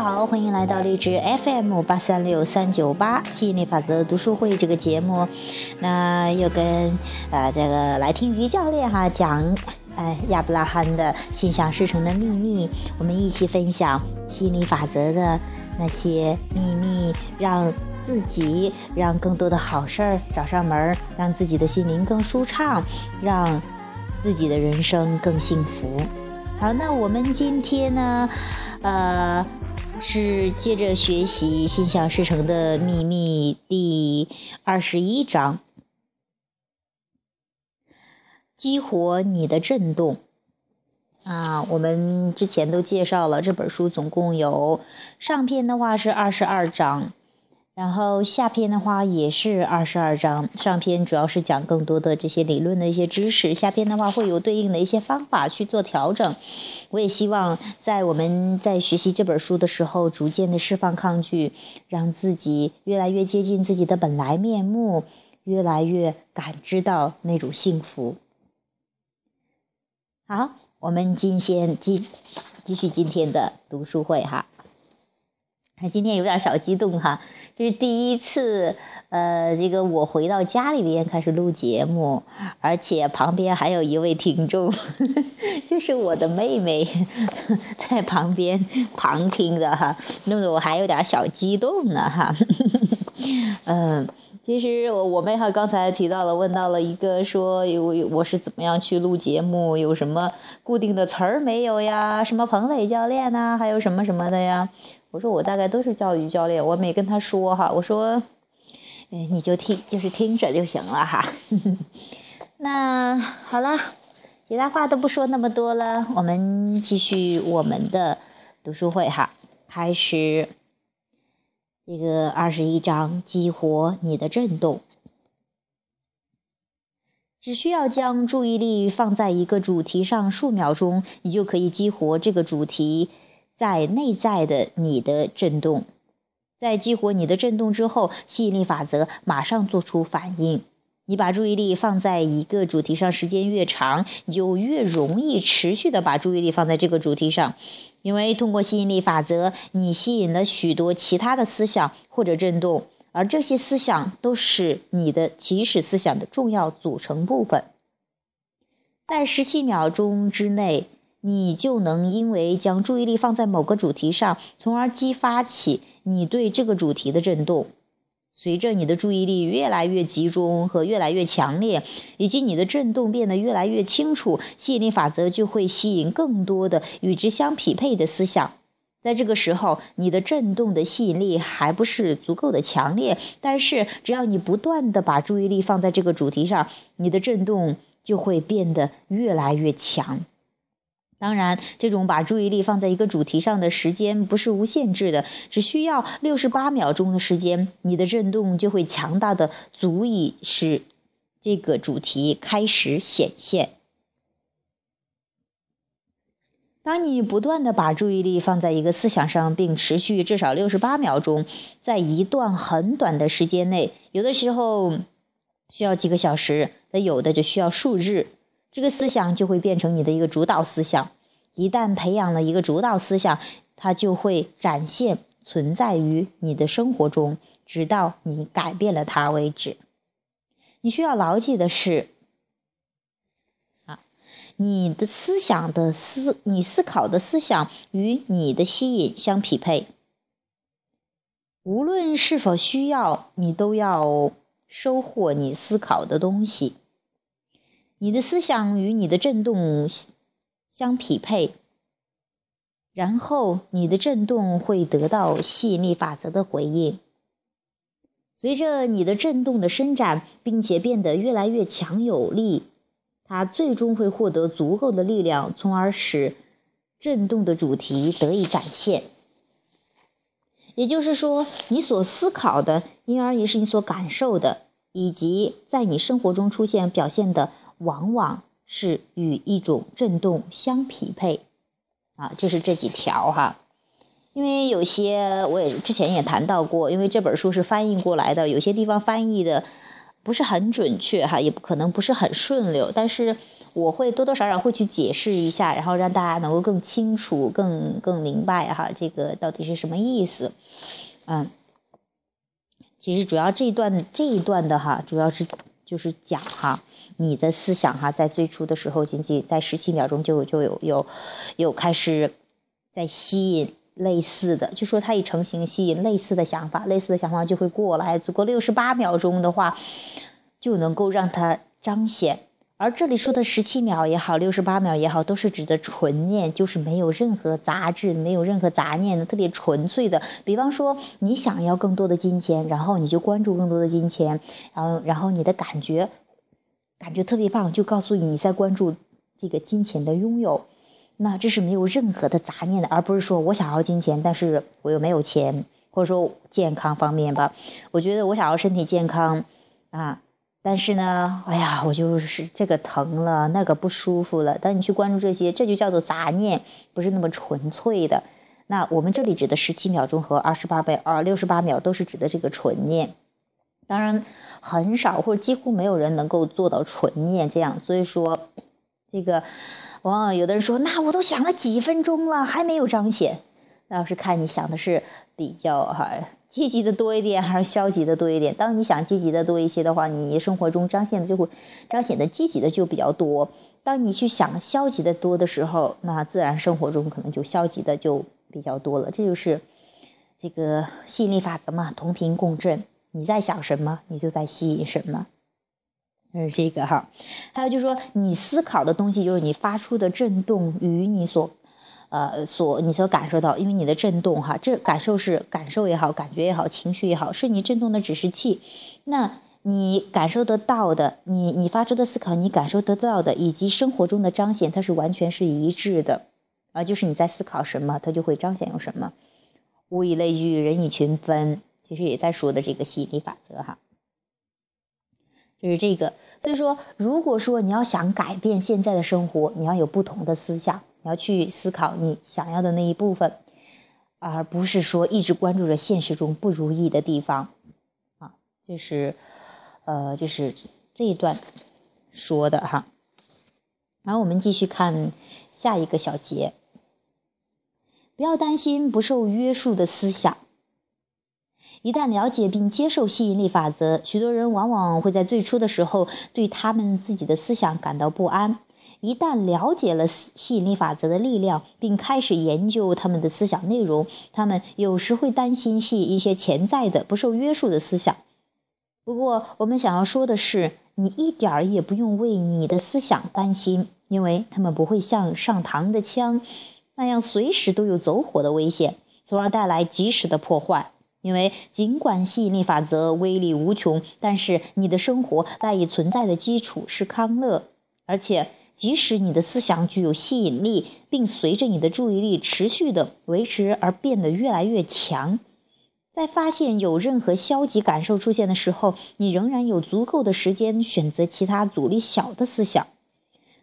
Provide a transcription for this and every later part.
好，欢迎来到励志 FM 八三六三九八吸引力法则读书会这个节目。那又跟呃这个来听于教练哈讲，哎亚伯拉罕的心想事成的秘密，我们一起分享吸引力法则的那些秘密，让自己让更多的好事儿找上门，让自己的心灵更舒畅，让自己的人生更幸福。好，那我们今天呢，呃。是接着学习《心想事成的秘密》第二十一章，激活你的震动啊！我们之前都介绍了这本书，总共有上篇的话是二十二章。然后下篇的话也是二十二章，上篇主要是讲更多的这些理论的一些知识，下篇的话会有对应的一些方法去做调整。我也希望在我们在学习这本书的时候，逐渐的释放抗拒，让自己越来越接近自己的本来面目，越来越感知到那种幸福。好，我们今先继继续今天的读书会哈。今天有点小激动哈。这是第一次，呃，这个我回到家里边开始录节目，而且旁边还有一位听众，就是我的妹妹，在旁边旁听着哈，弄得我还有点小激动呢哈。嗯，其实我我妹哈刚才提到了，问到了一个说，我我是怎么样去录节目，有什么固定的词儿没有呀？什么彭磊教练呐，还有什么什么的呀？我说我大概都是教育教练，我没跟他说哈。我说，哎，你就听，就是听着就行了哈。那好了，其他话都不说那么多了，我们继续我们的读书会哈。开始这个二十一章，激活你的震动。只需要将注意力放在一个主题上数秒钟，你就可以激活这个主题。在内在的你的震动，在激活你的震动之后，吸引力法则马上做出反应。你把注意力放在一个主题上，时间越长，你就越容易持续的把注意力放在这个主题上。因为通过吸引力法则，你吸引了许多其他的思想或者震动，而这些思想都是你的起始思想的重要组成部分。在十七秒钟之内。你就能因为将注意力放在某个主题上，从而激发起你对这个主题的震动。随着你的注意力越来越集中和越来越强烈，以及你的震动变得越来越清楚，吸引力法则就会吸引更多的与之相匹配的思想。在这个时候，你的震动的吸引力还不是足够的强烈，但是只要你不断的把注意力放在这个主题上，你的震动就会变得越来越强。当然，这种把注意力放在一个主题上的时间不是无限制的，只需要六十八秒钟的时间，你的震动就会强大的足以使这个主题开始显现。当你不断的把注意力放在一个思想上，并持续至少六十八秒钟，在一段很短的时间内，有的时候需要几个小时，那有的就需要数日。这个思想就会变成你的一个主导思想。一旦培养了一个主导思想，它就会展现存在于你的生活中，直到你改变了它为止。你需要牢记的是，啊，你的思想的思，你思考的思想与你的吸引相匹配。无论是否需要，你都要收获你思考的东西。你的思想与你的振动相匹配，然后你的振动会得到吸引力法则的回应。随着你的振动的伸展，并且变得越来越强有力，它最终会获得足够的力量，从而使振动的主题得以展现。也就是说，你所思考的，因而也是你所感受的，以及在你生活中出现表现的。往往是与一种震动相匹配，啊，就是这几条哈。因为有些我也之前也谈到过，因为这本书是翻译过来的，有些地方翻译的不是很准确哈，也不可能不是很顺溜，但是我会多多少少会去解释一下，然后让大家能够更清楚、更更明白哈，这个到底是什么意思？嗯，其实主要这一段这一段的哈，主要是就是讲哈，你的思想哈，在最初的时候，仅仅在十七秒钟就就有有有开始在吸引。类似的，就说它已成型，吸引类似的想法，类似的想法就会过来。足够六十八秒钟的话，就能够让它彰显。而这里说的十七秒也好，六十八秒也好，都是指的纯念，就是没有任何杂质、没有任何杂念的，特别纯粹的。比方说，你想要更多的金钱，然后你就关注更多的金钱，然后然后你的感觉感觉特别棒，就告诉你你在关注这个金钱的拥有。那这是没有任何的杂念的，而不是说我想要金钱，但是我又没有钱，或者说健康方面吧。我觉得我想要身体健康啊，但是呢，哎呀，我就是这个疼了，那个不舒服了。当你去关注这些，这就叫做杂念，不是那么纯粹的。那我们这里指的十七秒钟和二十八倍啊六十八秒，都是指的这个纯念。当然，很少或者几乎没有人能够做到纯念这样。所以说，这个。往往有的人说，那我都想了几分钟了，还没有彰显。那要是看你想的是比较哈积极的多一点，还是消极的多一点。当你想积极的多一些的话，你生活中彰显的就会彰显的积极的就比较多。当你去想消极的多的时候，那自然生活中可能就消极的就比较多了。这就是这个吸引力法则嘛，同频共振。你在想什么，你就在吸引什么。是这个哈，还有就是说，你思考的东西就是你发出的震动与你所，呃，所你所感受到，因为你的震动哈，这感受是感受也好，感觉也好，情绪也好，是你震动的指示器。那你感受得到的，你你发出的思考，你感受得到的，以及生活中的彰显，它是完全是一致的啊，就是你在思考什么，它就会彰显有什么。物以类聚，人以群分，其实也在说的这个吸引力法则哈。就是这个，所以说，如果说你要想改变现在的生活，你要有不同的思想，你要去思考你想要的那一部分，而不是说一直关注着现实中不如意的地方，啊，这是，呃，就是这一段说的哈。然后我们继续看下一个小节，不要担心不受约束的思想。一旦了解并接受吸引力法则，许多人往往会在最初的时候对他们自己的思想感到不安。一旦了解了吸引力法则的力量，并开始研究他们的思想内容，他们有时会担心吸引一些潜在的不受约束的思想。不过，我们想要说的是，你一点儿也不用为你的思想担心，因为他们不会像上膛的枪那样随时都有走火的危险，从而带来及时的破坏。因为尽管吸引力法则威力无穷，但是你的生活赖以存在的基础是康乐，而且即使你的思想具有吸引力，并随着你的注意力持续的维持而变得越来越强，在发现有任何消极感受出现的时候，你仍然有足够的时间选择其他阻力小的思想，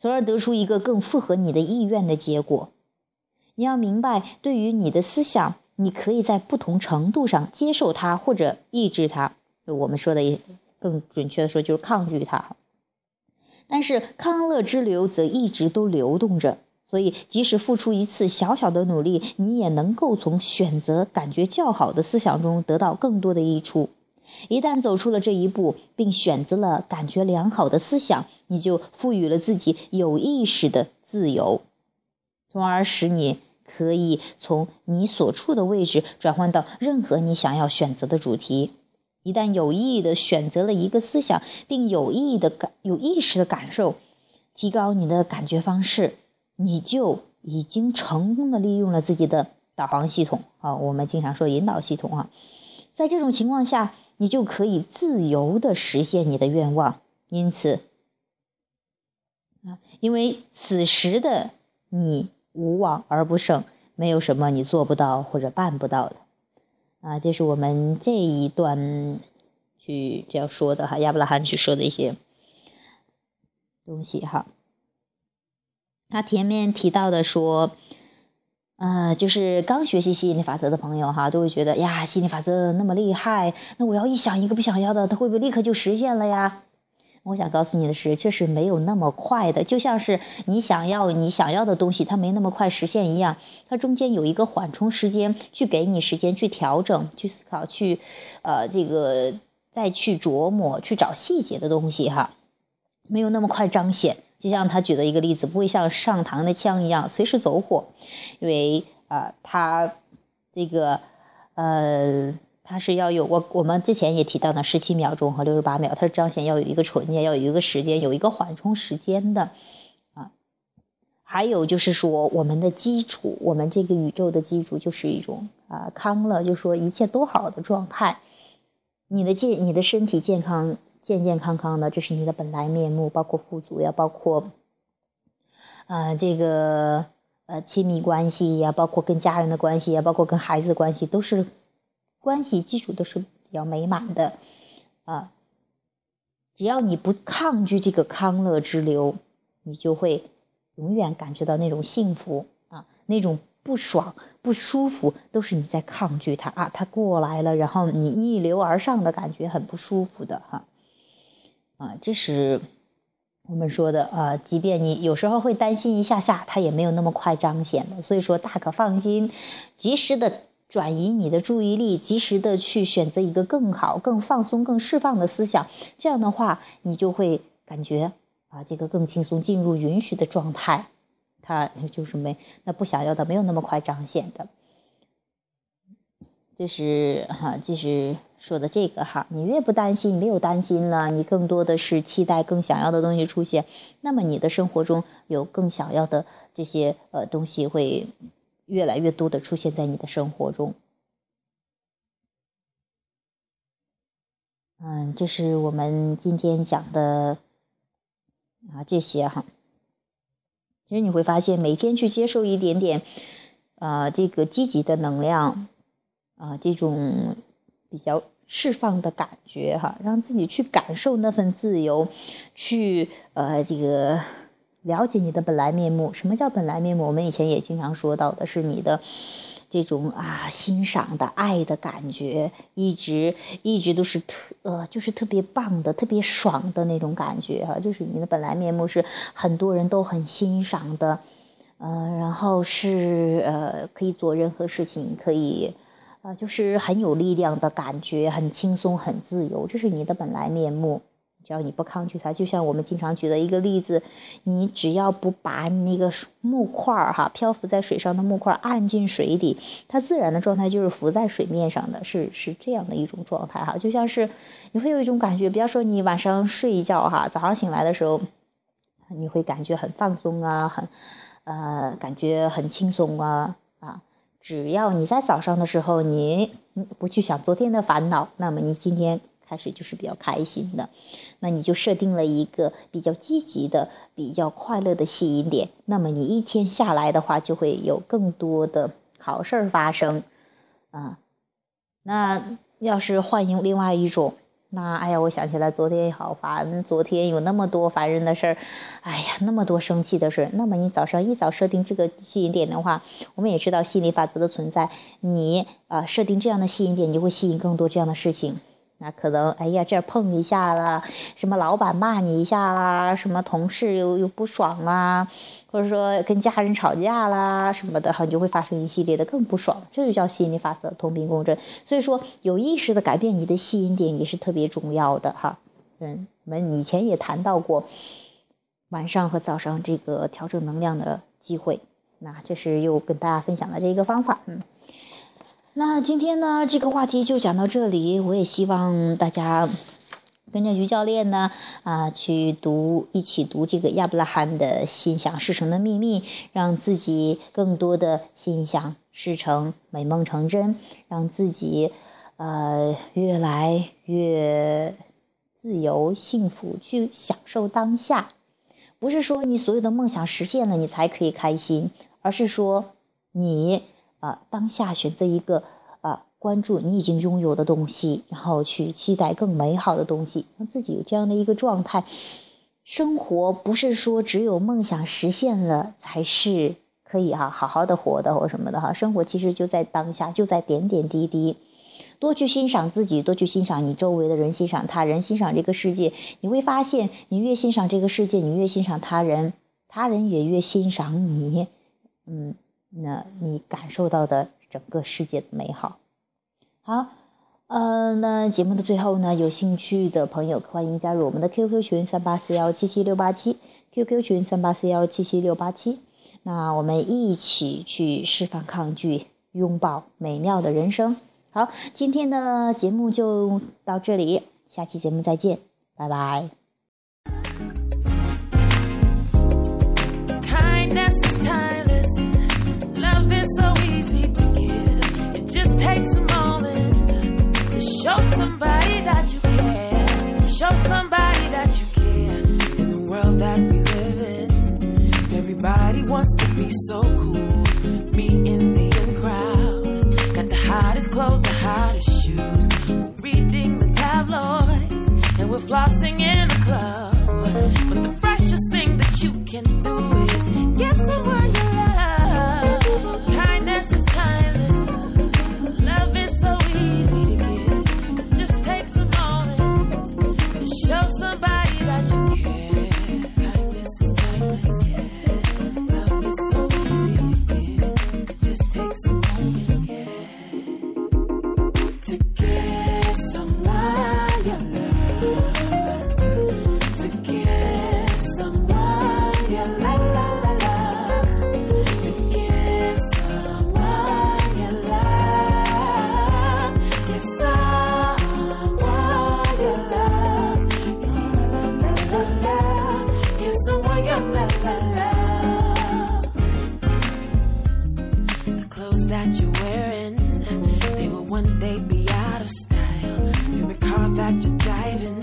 从而得出一个更符合你的意愿的结果。你要明白，对于你的思想。你可以在不同程度上接受它或者抑制它，我们说的也更准确的说就是抗拒它。但是康乐之流则一直都流动着，所以即使付出一次小小的努力，你也能够从选择感觉较好的思想中得到更多的益处。一旦走出了这一步，并选择了感觉良好的思想，你就赋予了自己有意识的自由，从而使你。可以从你所处的位置转换到任何你想要选择的主题。一旦有意义的选择了一个思想，并有意义的感有意识的感受，提高你的感觉方式，你就已经成功的利用了自己的导航系统啊。我们经常说引导系统啊。在这种情况下，你就可以自由的实现你的愿望。因此啊，因为此时的你。无往而不胜，没有什么你做不到或者办不到的啊！这是我们这一段去这样说的哈，亚伯拉罕去说的一些东西哈。他前面提到的说，呃，就是刚学习吸引力法则的朋友哈，都会觉得呀，吸引力法则那么厉害，那我要一想一个不想要的，它会不会立刻就实现了呀？我想告诉你的是，确实没有那么快的，就像是你想要你想要的东西，它没那么快实现一样，它中间有一个缓冲时间，去给你时间去调整、去思考、去呃这个再去琢磨、去找细节的东西哈，没有那么快彰显。就像他举的一个例子，不会像上膛的枪一样随时走火，因为啊，他这个呃，他是要有我我们之前也提到的十七秒钟和六十八秒，它是彰显要有一个纯洁，要有一个时间，有一个缓冲时间的啊。还有就是说，我们的基础，我们这个宇宙的基础就是一种啊康乐，就说一切都好的状态，你的健，你的身体健康。健健康康的，这是你的本来面目，包括富足呀，包括啊这个呃亲密关系呀，包括跟家人的关系呀，包括跟孩子的关系，都是关系基础都是比较美满的啊。只要你不抗拒这个康乐之流，你就会永远感觉到那种幸福啊，那种不爽不舒服都是你在抗拒它啊，它过来了，然后你逆流而上的感觉很不舒服的哈。啊，这是我们说的啊，即便你有时候会担心一下下，它也没有那么快彰显的，所以说大可放心，及时的转移你的注意力，及时的去选择一个更好、更放松、更释放的思想，这样的话，你就会感觉啊，这个更轻松，进入允许的状态，它 就是没那不想要的没有那么快彰显的，这是哈，这是。说的这个哈，你越不担心，没有担心了，你更多的是期待更想要的东西出现，那么你的生活中有更想要的这些呃东西会越来越多的出现在你的生活中。嗯，这是我们今天讲的啊这些哈。其实你会发现，每天去接受一点点啊这个积极的能量啊这种。比较释放的感觉哈，让自己去感受那份自由，去呃这个了解你的本来面目。什么叫本来面目？我们以前也经常说到的是你的这种啊欣赏的爱的感觉，一直一直都是特呃就是特别棒的、特别爽的那种感觉哈，就是你的本来面目是很多人都很欣赏的，呃，然后是呃可以做任何事情，可以。啊，就是很有力量的感觉，很轻松，很自由，这是你的本来面目。只要你不抗拒它，就像我们经常举的一个例子，你只要不把那个木块儿哈漂浮在水上的木块按进水底，它自然的状态就是浮在水面上的，是是这样的一种状态哈。就像是你会有一种感觉，比方说你晚上睡一觉哈，早上醒来的时候，你会感觉很放松啊，很呃感觉很轻松啊啊。只要你在早上的时候，你不去想昨天的烦恼，那么你今天开始就是比较开心的。那你就设定了一个比较积极的、比较快乐的吸引点，那么你一天下来的话，就会有更多的好事儿发生啊。那要是换用另外一种。那哎呀，我想起来，昨天也好烦，昨天有那么多烦人的事儿，哎呀，那么多生气的事儿。那么你早上一早设定这个吸引点的话，我们也知道吸引力法则的存在，你啊设定这样的吸引点，你就会吸引更多这样的事情。那可能，哎呀，这碰一下啦，什么老板骂你一下啦，什么同事又又不爽啦，或者说跟家人吵架啦什么的，哈，你就会发生一系列的更不爽，这就叫吸引力法则，同频共振。所以说，有意识的改变你的吸引点也是特别重要的，哈。嗯，我们以前也谈到过晚上和早上这个调整能量的机会，那这是又跟大家分享的这一个方法，嗯。那今天呢，这个话题就讲到这里。我也希望大家跟着于教练呢，啊，去读，一起读这个亚伯拉罕的心想事成的秘密，让自己更多的心想事成，美梦成真，让自己呃越来越自由幸福，去享受当下。不是说你所有的梦想实现了，你才可以开心，而是说你。啊，当下选择一个啊，关注你已经拥有的东西，然后去期待更美好的东西，让自己有这样的一个状态。生活不是说只有梦想实现了才是可以哈好好的活的或什么的哈。生活其实就在当下，就在点点滴滴。多去欣赏自己，多去欣赏你周围的人，欣赏他人，欣赏这个世界。你会发现，你越欣赏这个世界，你越欣赏他人，他人也越欣赏你。嗯，那你感受到的整个世界的美好。好，呃，那节目的最后呢，有兴趣的朋友欢迎加入我们的 QQ 群三八四幺七七六八七，QQ 群三八四幺七七六八七。那我们一起去释放抗拒，拥抱美妙的人生。好，今天的节目就到这里，下期节目再见，拜拜。Kindness is time. Flossing in the club. But the freshest thing that you can do is out of style in the car that you're driving.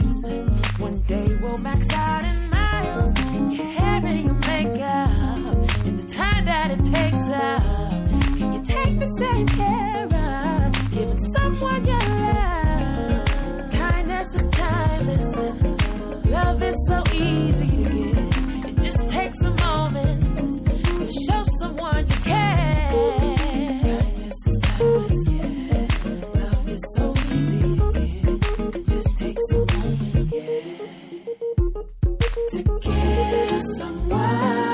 someone.